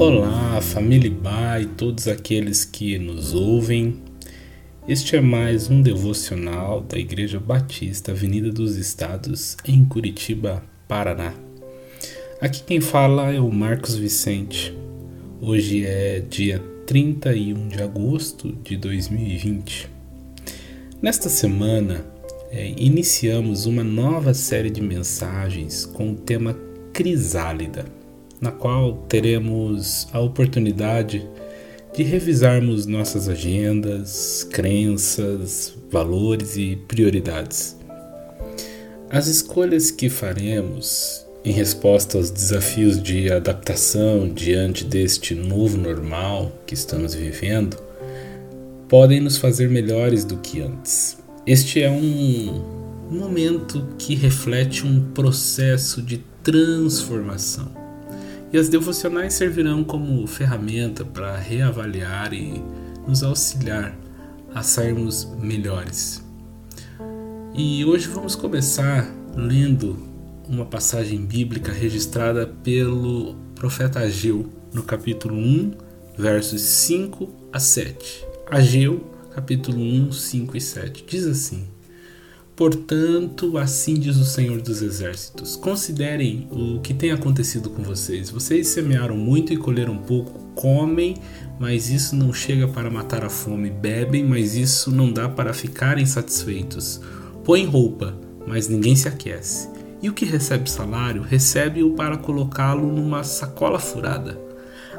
Olá, família Ba e todos aqueles que nos ouvem. Este é mais um devocional da Igreja Batista Avenida dos Estados, em Curitiba, Paraná. Aqui quem fala é o Marcos Vicente. Hoje é dia 31 de agosto de 2020. Nesta semana, é, iniciamos uma nova série de mensagens com o tema Crisálida na qual teremos a oportunidade de revisarmos nossas agendas, crenças, valores e prioridades. As escolhas que faremos em resposta aos desafios de adaptação diante deste novo normal que estamos vivendo podem nos fazer melhores do que antes. Este é um momento que reflete um processo de transformação e as devocionais servirão como ferramenta para reavaliar e nos auxiliar a sairmos melhores. E hoje vamos começar lendo uma passagem bíblica registrada pelo profeta Ageu, no capítulo 1, versos 5 a 7. Ageu, capítulo 1, 5 e 7. Diz assim: Portanto, assim diz o Senhor dos Exércitos: considerem o que tem acontecido com vocês. Vocês semearam muito e colheram pouco, comem, mas isso não chega para matar a fome, bebem, mas isso não dá para ficarem satisfeitos. Põem roupa, mas ninguém se aquece. E o que recebe salário, recebe-o para colocá-lo numa sacola furada.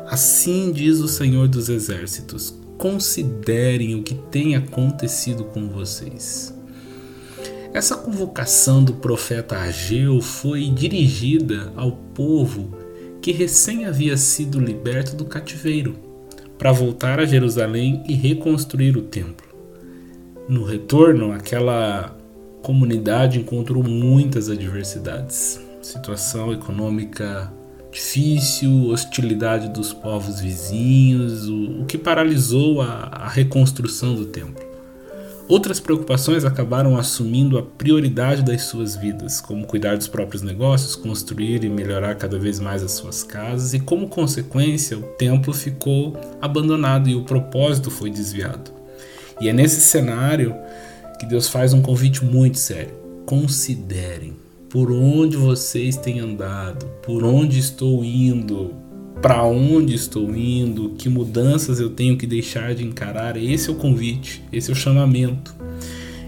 Assim diz o Senhor dos Exércitos: considerem o que tem acontecido com vocês. Essa convocação do profeta Ageu foi dirigida ao povo que recém havia sido liberto do cativeiro, para voltar a Jerusalém e reconstruir o templo. No retorno, aquela comunidade encontrou muitas adversidades. Situação econômica difícil, hostilidade dos povos vizinhos, o, que paralisou a, a reconstrução do templo. Outras preocupações acabaram assumindo a prioridade das suas vidas, como cuidar dos próprios negócios, construir e melhorar cada vez mais as suas casas, e como consequência, o templo ficou abandonado e o propósito foi desviado. E é nesse cenário que Deus faz um convite muito sério: considerem por onde vocês têm andado, por onde estou indo, para onde estou indo, que mudanças eu tenho que deixar de encarar. Esse é o convite, esse é o chamamento.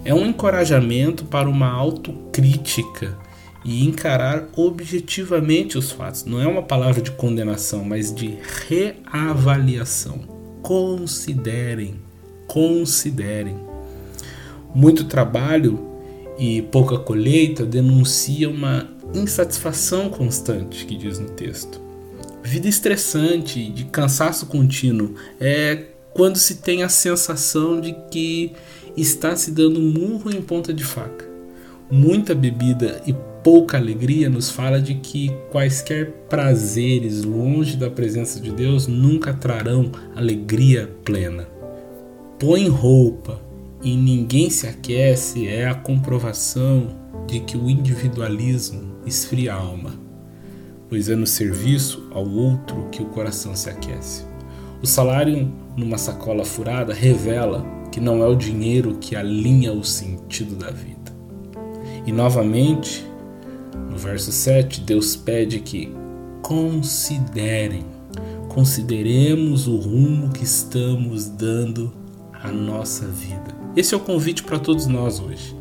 É um encorajamento para uma autocrítica e encarar objetivamente os fatos. Não é uma palavra de condenação, mas de reavaliação. Considerem, considerem. Muito trabalho e pouca colheita denuncia uma insatisfação constante, que diz no texto vida estressante, de cansaço contínuo, é quando se tem a sensação de que está se dando murro em ponta de faca. Muita bebida e pouca alegria nos fala de que quaisquer prazeres longe da presença de Deus nunca trarão alegria plena. Põe roupa e ninguém se aquece é a comprovação de que o individualismo esfria a alma pois é no serviço ao outro que o coração se aquece. O salário numa sacola furada revela que não é o dinheiro que alinha o sentido da vida. E novamente, no verso 7, Deus pede que considerem, consideremos o rumo que estamos dando à nossa vida. Esse é o convite para todos nós hoje.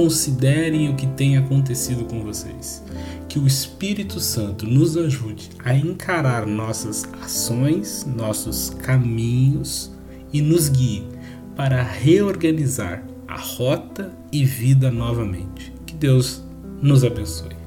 Considerem o que tem acontecido com vocês que o Espírito Santo nos ajude a encarar nossas ações, nossos caminhos e nos guie para reorganizar a rota e vida novamente. Que Deus nos abençoe.